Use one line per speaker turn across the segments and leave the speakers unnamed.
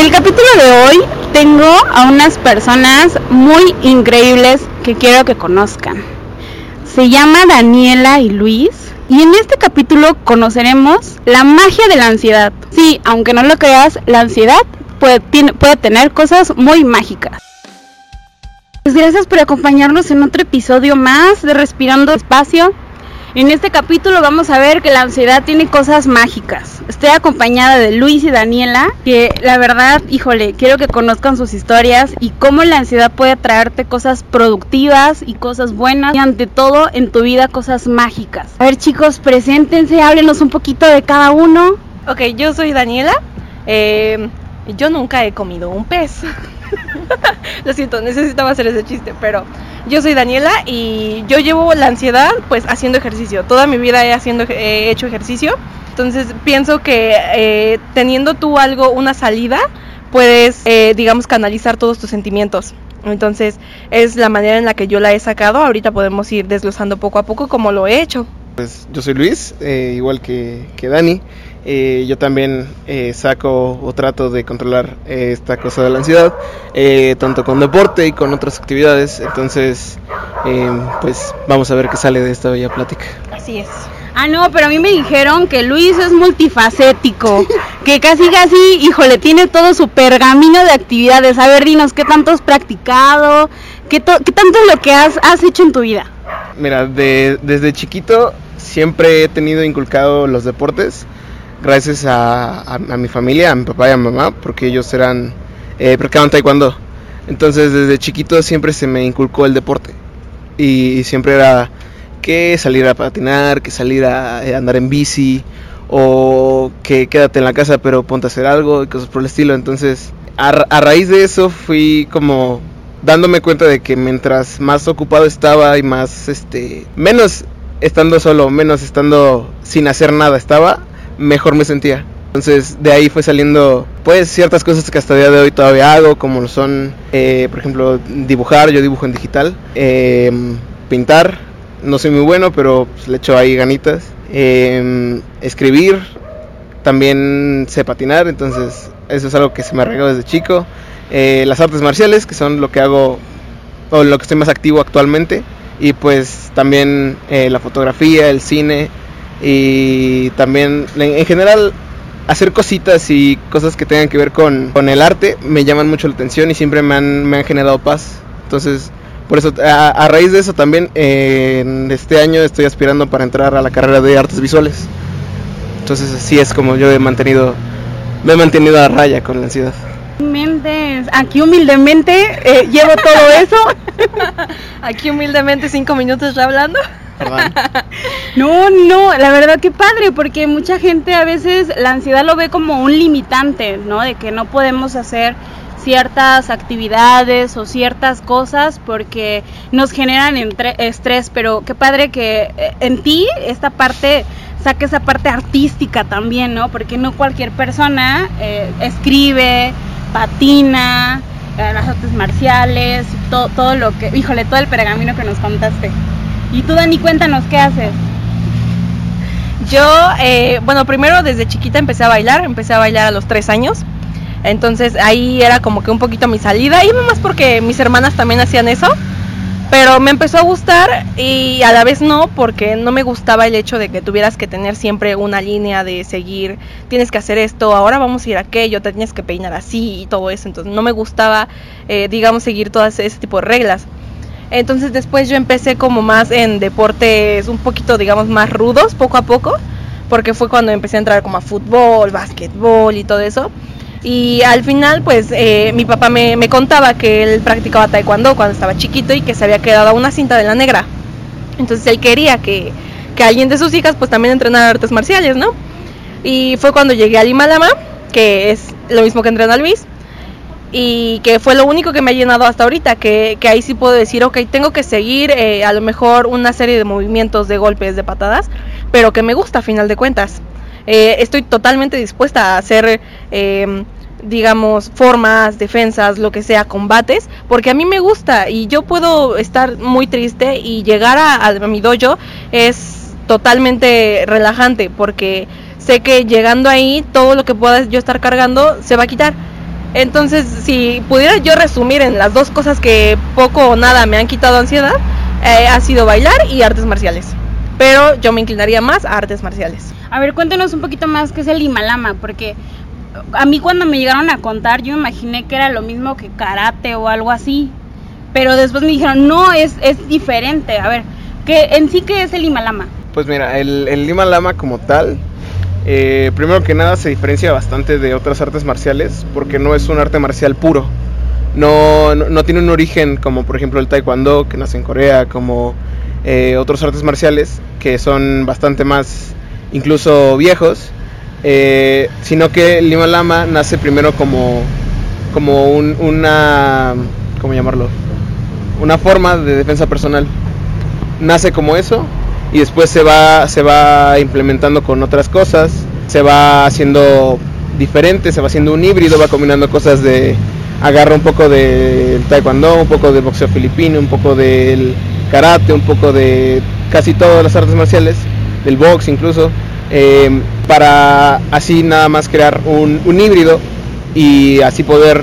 En el capítulo de hoy tengo a unas personas muy increíbles que quiero que conozcan. Se llama Daniela y Luis y en este capítulo conoceremos la magia de la ansiedad. Sí, aunque no lo creas, la ansiedad puede, tener cosas muy mágicas. Pues gracias por acompañarnos en otro episodio más de Respirando Espacio. En este capítulo vamos a ver que la ansiedad tiene cosas mágicas. Estoy acompañada de Luis y Daniela, que la verdad, híjole, quiero que conozcan sus historias y cómo la ansiedad puede traerte cosas productivas y cosas buenas y ante todo en tu vida cosas mágicas. A ver chicos, preséntense, háblenos un poquito de cada uno.
Ok, yo soy Daniela. Eh, yo nunca he comido un pez. Lo siento, necesitaba hacer ese chiste, pero yo soy Daniela y yo llevo la ansiedad pues haciendo ejercicio. Toda mi vida he, haciendo, he hecho ejercicio. Entonces pienso que eh, teniendo tú algo, una salida, puedes, eh, digamos, canalizar todos tus sentimientos. Entonces es la manera en la que yo la he sacado. Ahorita podemos ir desglosando poco a poco como lo he hecho.
Pues yo soy Luis, eh, igual que, que Dani. Eh, yo también eh, saco o trato de controlar esta cosa de la ansiedad, tanto con deporte y con otras actividades. Entonces, pues vamos a ver qué sale de esta bella plática.
Así es.
Ah, no, pero a mí me dijeron que Luis es multifacético, que casi casi, híjole, tiene todo su pergamino de actividades. A ver, dinos, ¿qué tanto has practicado? ¿Qué, qué tanto es lo que has, has hecho en tu vida?
Mira, de, desde chiquito siempre he tenido inculcado los deportes gracias a, mi familia, a mi papá y a mi mamá, porque ellos eran, eh, practicaban taekwondo. Entonces desde chiquito siempre se me inculcó el deporte. Y, siempre era que salir a patinar, que salir a, eh, andar en bici, o que quédate en la casa pero ponte a hacer algo y cosas por el estilo. Entonces a, a raíz de eso fui como dándome cuenta de que mientras más ocupado estaba y más este menos estando solo, menos estando sin hacer nada estaba, mejor me sentía. Entonces de ahí fue saliendo pues ciertas cosas que hasta el día de hoy todavía hago, como son, eh, por ejemplo, dibujar, yo dibujo en digital, em, pintar, no soy muy bueno, pero pues, le echo ahí ganitas, em, escribir, también sé patinar, entonces eso es algo que se me arregló desde chico, eh, las artes marciales, que son lo que hago, o lo que estoy más activo actualmente, y pues también eh, la fotografía, el cine, y también en general hacer cositas y cosas que tengan que ver con, con, el arte me llaman mucho la atención y siempre me han, me han generado paz. Entonces, por eso, a, raíz de eso también, en este año estoy aspirando para entrar a la carrera de artes visuales. Entonces, así es como yo he mantenido, me he mantenido a raya con la ansiedad.
Aquí humildemente eh, llevo todo eso.
Aquí humildemente cinco minutos ya hablando.
No, no, la verdad que padre, porque mucha gente a veces la ansiedad lo ve como un limitante, ¿no? De que no podemos hacer ciertas actividades o ciertas cosas porque nos generan estrés, pero qué padre que eh, en ti esta parte saque esa parte artística también, ¿no? Porque no cualquier persona eh, escribe, patina, eh, las artes marciales, todo, todo lo que, híjole, todo el pergamino que nos contaste. Y tú, Dani, cuéntanos, ¿qué haces?
Yo, eh, bueno, primero desde chiquita empecé a bailar, empecé a bailar a los tres años. Entonces ahí era como que un poquito mi salida, y más porque mis hermanas también hacían eso. Pero me empezó a gustar y a la vez no, porque no me gustaba el hecho de que tuvieras que tener siempre una línea de seguir, tienes que hacer esto, ahora vamos a ir a aquello, te tienes que peinar así y todo eso. Entonces no me gustaba, eh, digamos, seguir todas ese tipo de reglas. Entonces después yo empecé como más en deportes un poquito, digamos, más rudos, poco a poco, porque fue cuando empecé a entrar como a fútbol, básquetbol y todo eso. Y al final, pues eh, mi papá me, me, contaba que él practicaba taekwondo cuando estaba chiquito y que se había quedado una cinta de la negra. Entonces él quería que, que alguien de sus hijas pues también entrenara artes marciales, ¿no? Y fue cuando llegué al Himalama, que es lo mismo que entrena Luis, y que fue lo único que me ha llenado hasta ahorita, que, que ahí sí puedo decir, ok, tengo que seguir eh, a lo mejor una serie de movimientos, de golpes, de patadas, pero que me gusta a final de cuentas. Eh, estoy totalmente dispuesta a hacer, em, digamos, formas, defensas, lo que sea, combates, porque a mí me gusta y yo puedo estar muy triste y llegar a, a mi dojo es totalmente relajante, porque sé que llegando ahí todo lo que pueda yo estar cargando se va a quitar Entonces, si pudiera yo resumir en las dos cosas que poco o nada me han quitado ansiedad, eh, ha sido bailar y artes marciales. Pero yo me inclinaría más a artes marciales.
A ver, cuéntenos un poquito más qué es el Limalama, porque a mí cuando me llegaron a contar yo me imaginé que era lo mismo que karate o algo así. Pero después me dijeron, no, es, es diferente. A ver, ¿qué, en sí qué es el Limalama?
Pues mira, el, el Lima Lama como tal, eh, primero que nada se diferencia bastante de otras artes marciales porque no es un arte marcial puro. No, no, no tiene un origen como por ejemplo el taekwondo que nace en Corea, como eh, otros artes marciales que son bastante más incluso viejos, eh, sino que el Lima Lama nace primero como, como un- una, ¿cómo llamarlo? Una forma de defensa personal. Nace como eso y después se va, se va implementando con otras cosas, se va haciendo diferente, se va haciendo un híbrido, va combinando cosas de, agarra un poco del taekwondo, un poco del boxeo filipino, un poco del karate, un poco de casi todas las artes marciales, del box incluso, eh, para así nada más crear un, un híbrido y así poder,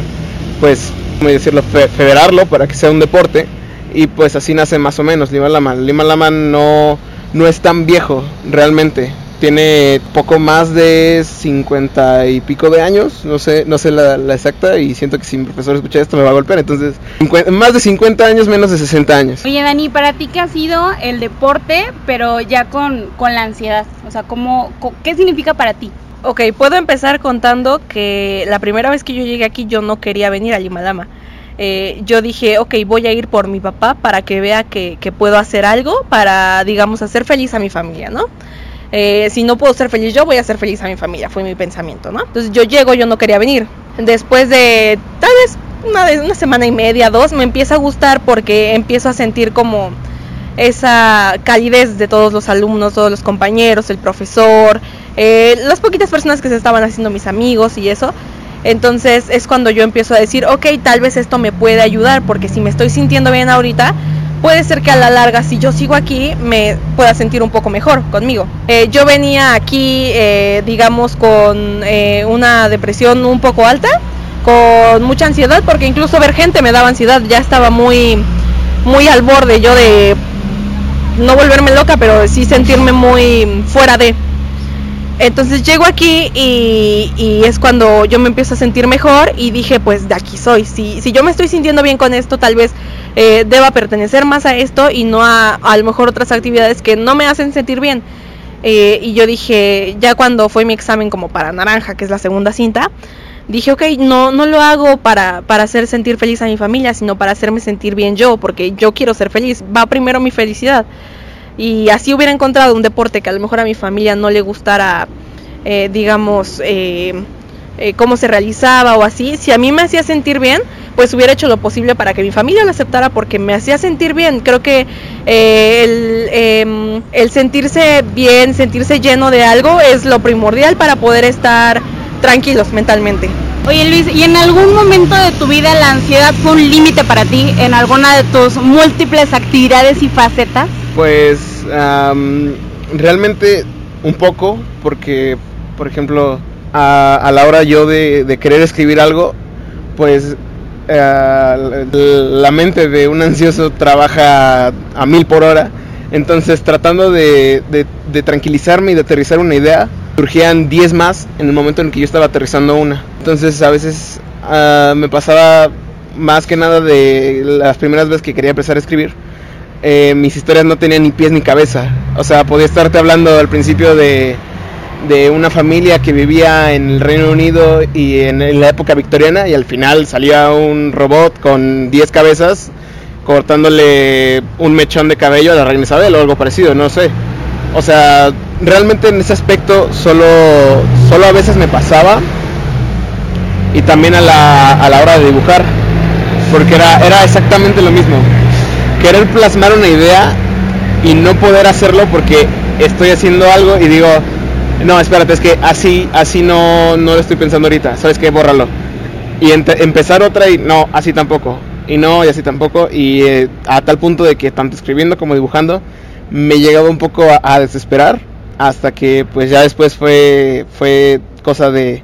pues, ¿cómo decirlo?, fe- federarlo para que sea un deporte y pues así nace más o menos Lima Lama. Lima Lama no, no es tan viejo realmente. Tiene poco más de 50 y pico de años, no sé, no sé la, la exacta y siento que si mi profesor escucha esto me va a golpear, entonces más de 50 años, menos de 60 años.
Oye, Dani, ¿para ti qué ha sido el deporte, pero ya con, con la ansiedad? O sea, ¿cómo, co- ¿qué significa para ti?
Ok, puedo empezar contando que la primera vez que yo llegué aquí yo no quería venir a Limalama. Eh, yo dije, ok, voy a ir por mi papá para que vea que, que puedo hacer algo para, digamos, hacer feliz a mi familia, ¿no? Eh, si no puedo ser feliz yo, voy a ser feliz a mi familia, fue mi pensamiento, ¿no? Entonces yo llego, yo no quería venir. Después de tal vez una, una semana y media, dos, me empieza a gustar porque empiezo a sentir como esa calidez de todos los alumnos, todos los compañeros, el profesor, eh, las poquitas personas que se estaban haciendo mis amigos y eso. Entonces es cuando yo empiezo a decir, ok, tal vez esto me puede ayudar, porque si me estoy sintiendo bien ahorita, puede ser que a la larga, si yo sigo aquí, me pueda sentir un poco mejor conmigo. Eh, yo venía aquí, eh, digamos, con eh, una depresión un poco alta, con mucha ansiedad, porque incluso ver gente me daba ansiedad, ya estaba muy, muy al borde yo de no volverme loca, pero sí sentirme muy fuera de. Entonces llego aquí y, y es cuando yo me empiezo a sentir mejor y dije, pues de aquí soy. Si, si yo me estoy sintiendo bien con esto, tal vez eh, deba pertenecer más a esto y no a a lo mejor otras actividades que no me hacen sentir bien. Eh, y yo dije, ya cuando fue mi examen como para naranja, que es la segunda cinta, dije, ok, no, no lo hago para, para hacer sentir feliz a mi familia, sino para hacerme sentir bien yo, porque yo quiero ser feliz. Va primero mi felicidad y así hubiera encontrado un deporte que a lo mejor a mi familia no le gustara, eh, digamos, eh, eh, cómo se realizaba o así, si a mí me hacía sentir bien, pues hubiera hecho lo posible para que mi familia lo aceptara porque me hacía sentir bien. Creo que eh, el, em, el sentirse bien, sentirse lleno de algo es lo primordial para poder estar tranquilos mentalmente.
Oye, Luis, ¿y en algún momento de tu vida la ansiedad fue un límite para ti en alguna de tus múltiples actividades y facetas?
Pues realmente un poco, porque por ejemplo a, a la hora yo de, de querer escribir algo, pues eh, la mente de un ansioso trabaja a mil por hora. Entonces tratando de, de- de tranquilizarme y de aterrizar una idea, surgían 10 más en el momento en que yo estaba aterrizando una. Entonces a veces ah, me pasaba más que nada de las primeras veces que quería empezar a escribir eh, mis historias no tenían ni pies ni cabeza. O sea, podía estarte hablando al principio de, de una familia que vivía en el Reino Unido y en, la época victoriana y al final salía un robot con 10 cabezas cortándole un mechón de cabello a la reina Isabel o algo parecido, no sé. O sea, realmente en ese aspecto solo, solo a veces me pasaba y también a la, a la hora de dibujar, porque era, era exactamente lo mismo querer plasmar una idea y no poder hacerlo porque estoy haciendo algo y digo, no, espérate, es que así, así no, no lo estoy pensando ahorita, ¿sabes qué? Bórralo. Y empezar otra y no, así tampoco. Y no, y así tampoco. Y eh, a tal punto de que tanto escribiendo como dibujando me llegaba un poco a, a desesperar hasta que pues ya después fue, fue cosa de,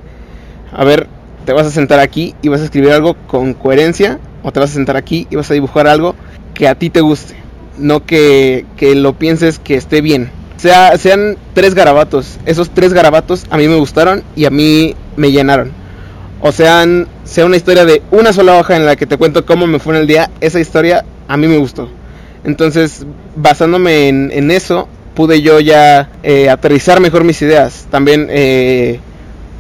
a ver, te vas a sentar aquí y vas a escribir algo con coherencia o te vas a sentar aquí y vas a dibujar algo que a ti te guste, no que, que lo pienses que esté bien. Sea, sean tres garabatos, esos tres garabatos a mí me gustaron y a mí me llenaron. O sean, sea una historia de una sola hoja en la que te cuento cómo me fue en el día, esa historia a mí me gustó. Entonces, basándome en, eso, pude yo ya eh, aterrizar mejor mis ideas. También, eh,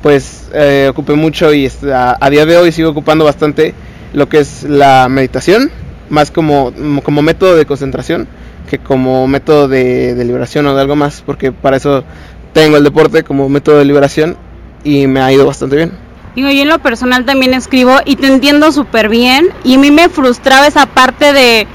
pues, eh, ocupé mucho y a, a, día de hoy sigo ocupando bastante lo que es la meditación, más como, como método de concentración que como método de, de liberación o de algo más, porque para eso tengo el deporte como método de liberación y me ha ido bastante bien.
Digo, yo en lo personal también escribo y te entiendo súper bien y a mí me frustraba esa parte de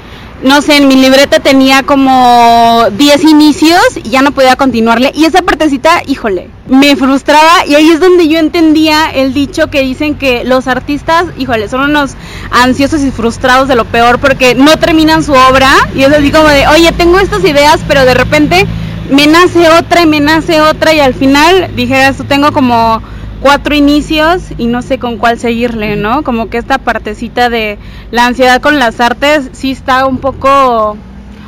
no sé, en mi libreta tenía como 10 inicios y ya no podía continuarle. Y esa partecita, híjole, me frustraba. Y ahí es donde yo entendía el dicho que dicen que los artistas, híjole, son unos ansiosos y frustrados de lo peor porque no terminan su obra. Y es así como de, oye, tengo estas ideas, pero de repente me nace otra y me nace otra y al final dijeras, tengo como cuatro inicios y no sé con cuál seguirle, ¿no? Como que esta partecita de la ansiedad con las artes sí está un poco,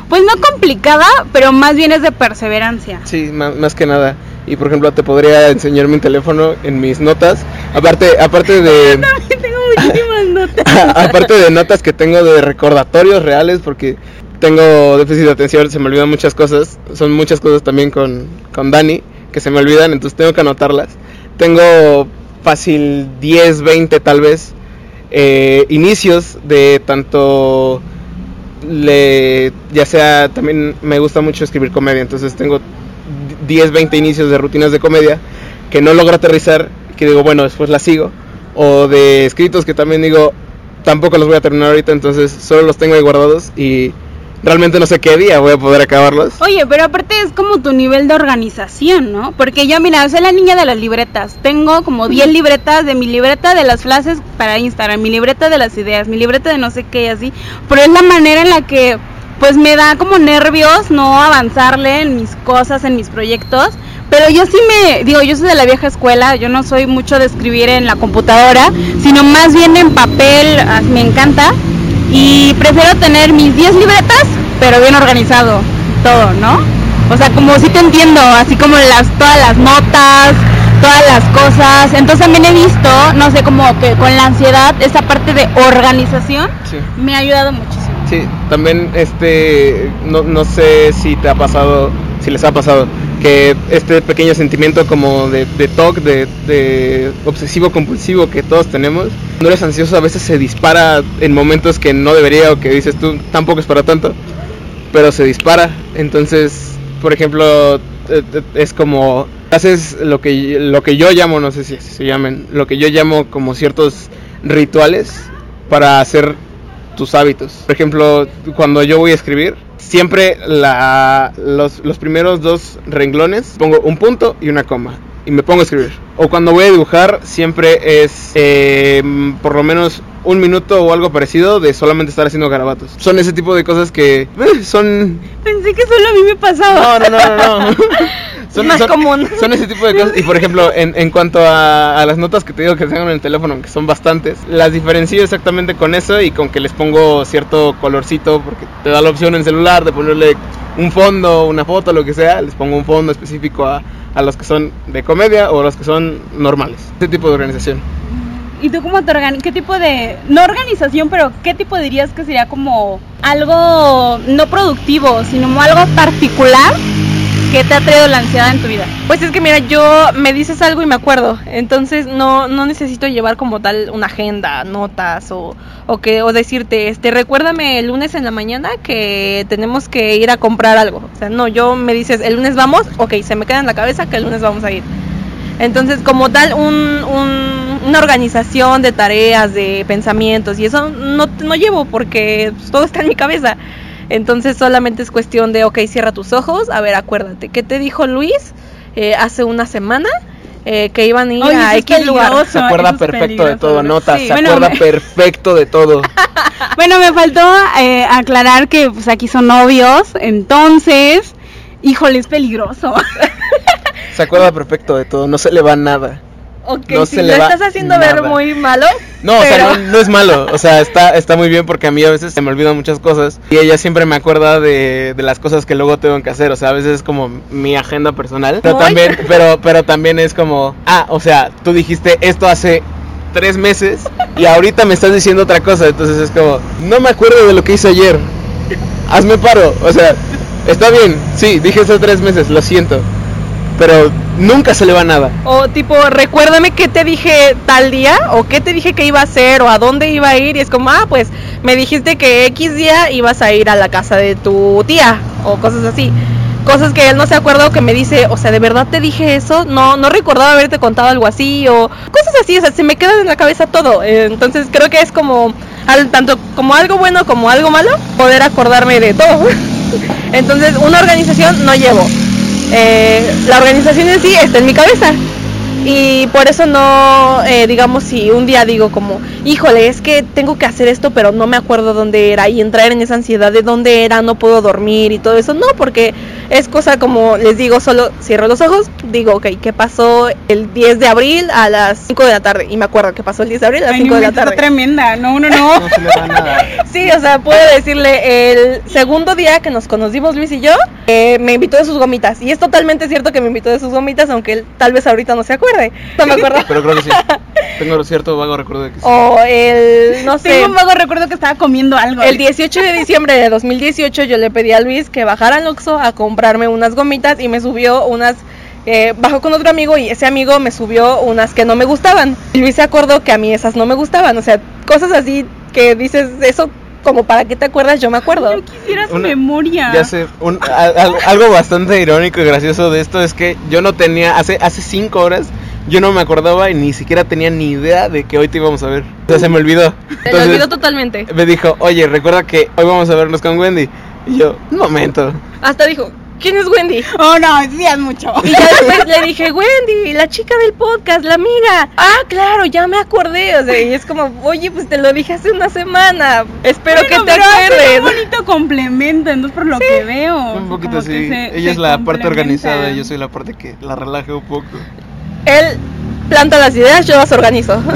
pues no complicada, pero más bien es de perseverancia.
Sí, más, que nada. Y por ejemplo, te podría enseñar mi teléfono en mis notas. Aparte, aparte de.
También tengo muchísimas notas.
aparte de notas que tengo de recordatorios reales, porque tengo déficit de atención, se me olvidan muchas cosas. Son muchas cosas también con, con Dani que se me olvidan, entonces tengo que anotarlas tengo fácil 10, 20 tal vez eh, inicios de tanto le, ya sea también me gusta mucho escribir comedia, entonces tengo 10, 20 inicios de rutinas de comedia que no logro aterrizar, que digo, bueno, después las sigo, o de escritos que también digo, tampoco los voy a terminar ahorita, entonces solo los tengo ahí guardados y realmente no sé qué día voy a poder acabarlos.
Oye, pero aparte es como tu nivel de organización, ¿no? Porque yo, mira, soy la niña de las libretas. Tengo como 10 libretas de mi libreta de las frases para Instagram, mi libreta de las ideas, mi libreta de no sé qué y así. Pero es la manera en la que, pues me da como nervios no avanzarle en mis cosas, en mis proyectos. Pero yo sí me, digo, yo soy de la vieja escuela, yo no soy mucho de escribir en la computadora, sino más bien en papel, me encanta y prefiero tener mis 10 libretas, pero bien organizado todo, ¿no? O sea, como si te entiendo, así como las todas las notas, todas las cosas. Entonces también he visto, no sé, como que con la ansiedad, esa parte de organización
Sí.
me ha ayudado muchísimo.
Sí, también este, no, no sé si te ha pasado, si les ha pasado, que este pequeño sentimiento como de, de TOC, de, de obsesivo compulsivo que todos tenemos, no eres ansioso a veces se dispara en momentos que no debería o que dices tú tampoco es para tanto, pero se dispara. Entonces, por ejemplo, eh, eh, es como haces lo que lo que yo llamo, no sé si se llamen, lo que yo llamo como ciertos rituales para hacer tus hábitos. Por ejemplo, cuando yo voy a escribir, siempre la, los, los primeros dos renglones pongo un punto y una coma y me pongo a escribir. O cuando voy a dibujar, siempre es eh, por lo menos un minuto o algo parecido de solamente estar haciendo garabatos. Son ese tipo de cosas que eh, son...
Pensé que solo a mí me pasaba.
No, no, no, no. Son,
Más
son-
común.
son ese tipo de cosas. Y por ejemplo, en, en cuanto a, a las notas que te digo que tengo en el teléfono, que son bastantes, las diferencio exactamente con eso y con que les pongo cierto colorcito, porque te da la opción en celular de ponerle un fondo, una foto, lo que sea. Les pongo un fondo específico a, a los que son de comedia o los que son normales. Este tipo de organización.
¿Y tú cómo te organizas? ¿Qué tipo de, no organización, pero qué tipo dirías que sería como algo no productivo, sino algo particular que te ha traído la ansiedad en tu vida?
Pues es que mira, yo me dices algo y me acuerdo, entonces no, no necesito llevar como tal una agenda, notas o, o que o decirte, este, recuérdame el lunes en la mañana que tenemos que ir a comprar algo. O sea, no, yo me dices, el lunes vamos, ok, se me queda en la cabeza que el lunes vamos a ir. Entonces, como tal, un, un- una organización de tareas, de pensamientos, y eso no, no llevo porque pues, todo está en mi cabeza. Entonces, solamente es cuestión de, ok, cierra tus ojos, a ver, acuérdate, ¿qué te dijo Luis eh, hace una semana? Eh, que iban a ir
Oye,
a X lugar.
Se acuerda perfecto de todo,
¿no?
nota,
Sí.
se
Bueno,
acuerda
me-
perfecto de todo.
Bueno, me faltó eh, aclarar que pues aquí son novios, entonces, híjole, es peligroso.
Se acuerda perfecto de todo, no se le va nada.
Ok,
no
si
se
lo
le va
estás haciendo ver
nada.
muy malo.
No, o sea, no, no es malo, o sea, está, está muy bien porque a mí a veces se me olvidan muchas cosas y ella siempre me acuerda de, de las cosas que luego tengo que hacer, o sea, a veces es como mi agenda personal, pero también, pero, pero también es como, ah, o sea, tú dijiste esto hace tres meses y ahorita me estás diciendo otra cosa, entonces es como, no me acuerdo de lo que hice ayer, hazme paro, o sea, está bien, sí, dije hace tres meses, lo siento, pero nunca se le va nada.
O tipo, recuérdame qué te dije tal día, o qué te dije que iba a hacer, o a dónde iba a ir, y es como, ah, pues me dijiste que X día ibas a ir a la casa de tu tía, o cosas así. Cosas que él no se acuerda o que me dice, o sea, ¿de verdad te dije eso? No, no recordaba haberte contado algo así, o cosas así, o sea, se me queda en la cabeza todo. Entonces creo que es como, tanto como algo bueno como algo malo, poder acordarme de todo. Entonces, una organización no llevo. Eh, la organización en sí está en mi cabeza. Y por eso no, eh, digamos, si un día digo como, híjole, es que tengo que hacer esto, pero no me acuerdo dónde era, y entrar en esa ansiedad de dónde era, no puedo dormir y todo eso, no, porque es cosa como, les digo, solo cierro los ojos, digo, ok, ¿qué pasó el 10 de abril a las 5 de la tarde? Y me acuerdo que pasó el 10 de abril a las
Ay,
5 de la tarde.
tremenda. No, no, no.
No se le va nada.
Sí, o sea, puedo decirle, el segundo día que nos conocimos Luis y yo, eh, me invitó de sus gomitas. Y es totalmente cierto que me invitó de sus gomitas, aunque él tal vez ahorita no se acuerde. No me acuerdo.
Pero creo que sí. Tengo cierto vago recuerdo de que sí.
O el, no sé,
Tengo un vago recuerdo que estaba comiendo algo.
el 18 de diciembre de 2018 yo le pedí a Luis que bajara al Oxxo a comprarme unas gomitas y me subió unas... eh, bajó con otro amigo y ese amigo me subió unas que no me gustaban. Y Luis se acordó que a mí esas no me gustaban. O sea, cosas así que dices, eso como para qué te acuerdas, yo me acuerdo.
Yo
Una-
memoria.
Ya sé, un- al- al- algo bastante irónico y gracioso de esto es que yo no tenía, hace, hace cinco horas, yo no me acordaba y ni siquiera tenía ni idea de que hoy te íbamos a ver. O sea, se me olvidó.
Se lo olvidó totalmente.
me dijo, oye, recuerda que hoy vamos a vernos con Wendy. Y yo, un momento.
Hasta dijo, ¿quién es Wendy?
Oh, no, sí es mucho.
Y ya después le dije, Wendy, la chica del podcast, la amiga. Ah, claro, ya me acordé. O sea, y es como, oye, pues te lo dije hace una semana. Espero
Bueno,
que te
pero
acuerdes.
un bonito complemento, entonces por lo que veo.
Un poquito así. Ella
se
es la parte organizada y yo soy la parte que la relaje un poco.
Él planta las ideas, yo las organizo.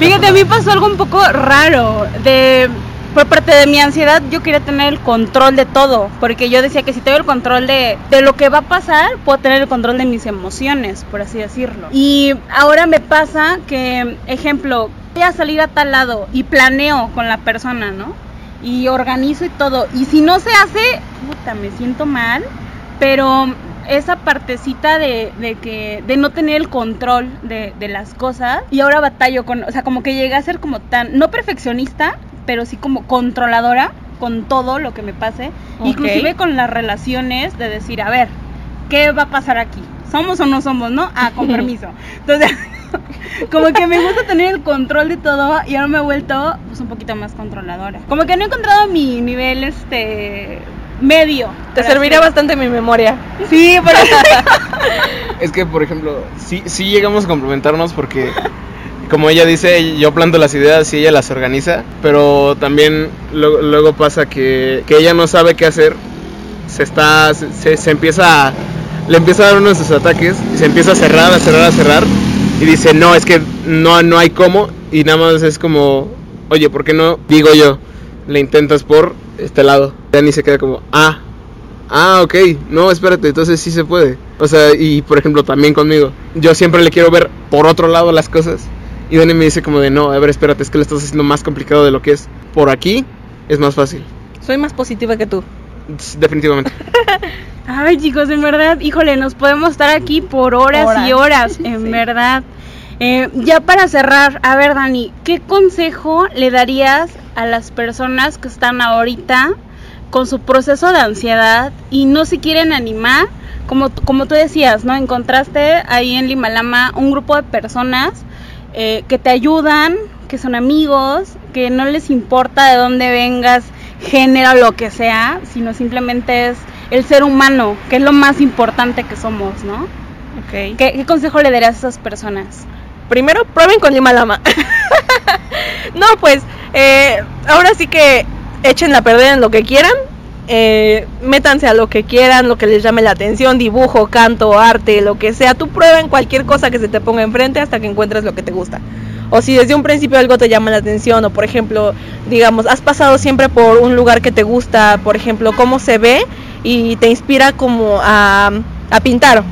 Fíjate, a mí pasó algo un poco raro. De, por parte de mi ansiedad, yo quería tener el control de todo. Porque yo decía que si tengo el control de, de lo que va a pasar, puedo tener el control de mis emociones, por así decirlo. Y ahora me pasa que, ejemplo, voy a salir a tal lado y planeo con la persona, ¿no? Y organizo y todo. Y si no se hace, puta, me siento mal. Pero esa partecita de, de que de no tener el control de, de las cosas y ahora batallo con, o sea, como que llegué a ser como tan, no perfeccionista, pero sí como controladora con todo lo que me pase, inclusive con las relaciones de decir, a ver, ¿qué va a pasar aquí? ¿Somos o no somos, no? Ah, con permiso. Entonces, como que me gusta tener el control de todo y ahora me he vuelto pues un poquito más controladora. Como que no he encontrado mi nivel este medio.
Te serviría
así-
bastante mi memoria.
Sí, pero
Es que, por ejemplo, sí, sí llegamos a complementarnos porque, como ella dice, yo planto las ideas y ella las organiza, pero también lo- luego pasa que, que ella no sabe qué hacer, se está, se, se- empieza, a- le empieza a dar uno de sus ataques y se empieza a cerrar, a cerrar, a cerrar y dice, no, es que no, no hay cómo y nada más es como, oye, ¿por qué no? Digo yo, le intentas por este lado. Dani se queda como, ah, Ah, ok. No, espérate, entonces sí se puede. O sea, y por ejemplo, también conmigo. Yo siempre le quiero ver por otro lado las cosas. Y Dani me dice como de, no, a ver, espérate, es que lo estás haciendo más complicado de lo que es. Por aquí es más fácil.
Soy más positiva que tú.
Definitivamente.
Ay, chicos, en verdad, híjole, nos podemos estar aquí por horas, y
Horas.
horas, en verdad. Eh, ya para cerrar, a ver, Dani, ¿qué consejo le darías a las personas que están ahorita con su proceso de ansiedad y no se quieren animar? Como, como tú decías, ¿no? Encontraste ahí en Limalama un grupo de personas eh, que te ayudan, que son amigos, que no les importa de dónde vengas, género, lo que sea, sino simplemente es el ser humano, que es lo más importante que somos, ¿no?
Ok.
¿Qué, qué consejo le darías a esas personas?
Primero, prueben con Lima Lama. no, pues, eh, ahora sí que echen a perder en lo que quieran. Eh, métanse a lo que quieran, lo que les llame la atención, dibujo, canto, arte, lo que sea. Tú prueben cualquier cosa que se te ponga enfrente hasta que encuentres lo que te gusta. O si desde un principio algo te llama la atención, o por ejemplo, digamos, has pasado siempre por un lugar que te gusta, por ejemplo, cómo se ve y te inspira como a, a pintar.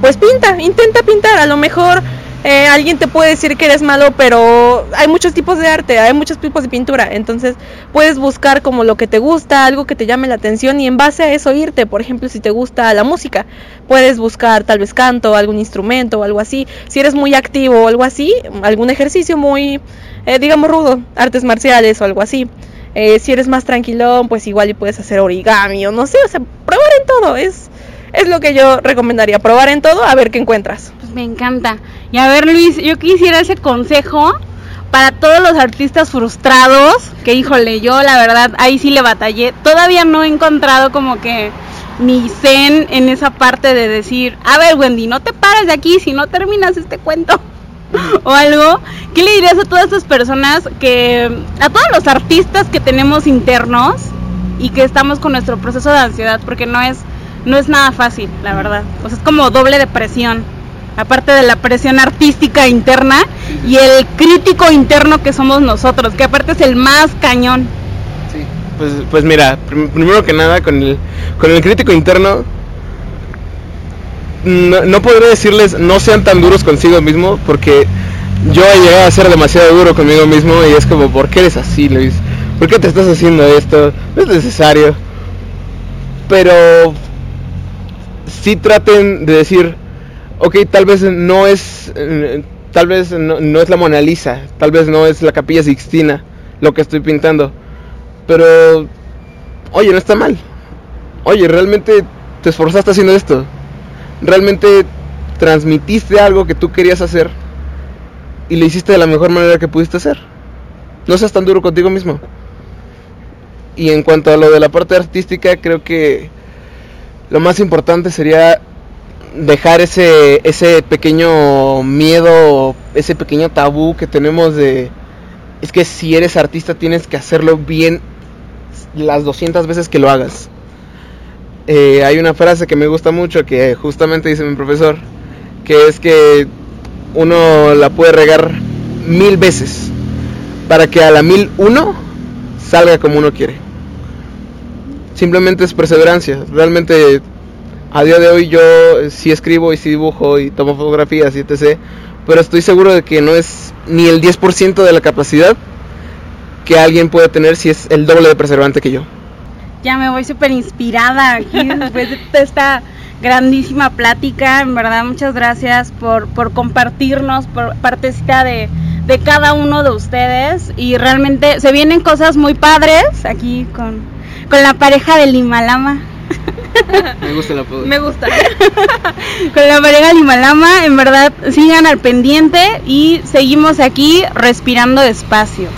Pues pinta, intenta pintar. A lo mejor eh, alguien te puede decir que eres malo, pero hay muchos tipos de arte, hay muchos tipos de pintura, entonces puedes buscar como lo que te gusta, algo que te llame la atención y en base a eso irte, por ejemplo, si te gusta la música, puedes buscar tal vez canto, algún instrumento o algo así, si eres muy activo o algo así, algún ejercicio muy, eh, digamos, rudo, artes marciales o algo así. Eh, si eres más tranquilón, pues igual y puedes hacer origami o no sé, o sea, probar en todo, es, es lo que yo recomendaría, probar en todo a ver qué encuentras.
Pues me encanta. Y a ver, Luis, yo quisiera ese consejo para todos los artistas frustrados, que híjole, yo la verdad ahí sí le batallé. Todavía no he encontrado como que mi zen en esa parte de decir, a ver, Wendy, no te pares de aquí si no terminas este cuento. o algo, ¿qué le dirías a todas esas personas que, a todos los artistas que tenemos internos y que estamos con nuestro proceso de ansiedad? Porque no es, no es nada fácil, la verdad. O sea, es como doble depresión aparte de la presión artística interna y el crítico interno que somos nosotros, que aparte es el más cañón.
Sí, pues, pues mira, primero que nada con el, con el crítico interno, no, no podré decirles no sean tan duros consigo mismo, porque yo he llegado a ser demasiado duro conmigo mismo y es como, ¿por qué eres así, Luis? ¿Por qué te estás haciendo esto? No es necesario. Pero sí traten de decir, ok, tal vez no es, eh, tal vez no, es la Mona Lisa, tal vez no es la Capilla Sixtina lo que estoy pintando, pero, oye, no está mal. Oye, realmente te esforzaste haciendo esto. Realmente transmitiste algo que tú querías hacer y lo hiciste de la mejor manera que pudiste hacer. No seas tan duro contigo mismo. Y en cuanto a lo de la parte artística, creo que lo más importante sería dejar ese, ese pequeño miedo, ese pequeño tabú que tenemos de... Es que si eres artista tienes que hacerlo bien las 200 veces que lo hagas. Eh, hay una frase que me gusta mucho que justamente dice mi profesor, que es que uno la puede regar mil veces para que a la mil uno salga como uno quiere. Simplemente es perseverancia. Realmente a día de hoy yo eh, sí escribo y sí dibujo y tomo fotografías y etc. Pero estoy seguro de que no es ni el 10% de la capacidad que alguien puede tener si es el doble de perseverante que yo.
Ya me voy súper inspirada aquí después de esta grandísima plática. En verdad, muchas gracias por, por compartirnos por partecita de, de cada uno de ustedes. Y realmente se vienen cosas muy padres aquí con, con la pareja del Himalama.
Me gusta el apodo.
Me gusta.
Con la pareja Limalama, en verdad, sigan al pendiente y seguimos aquí respirando despacio.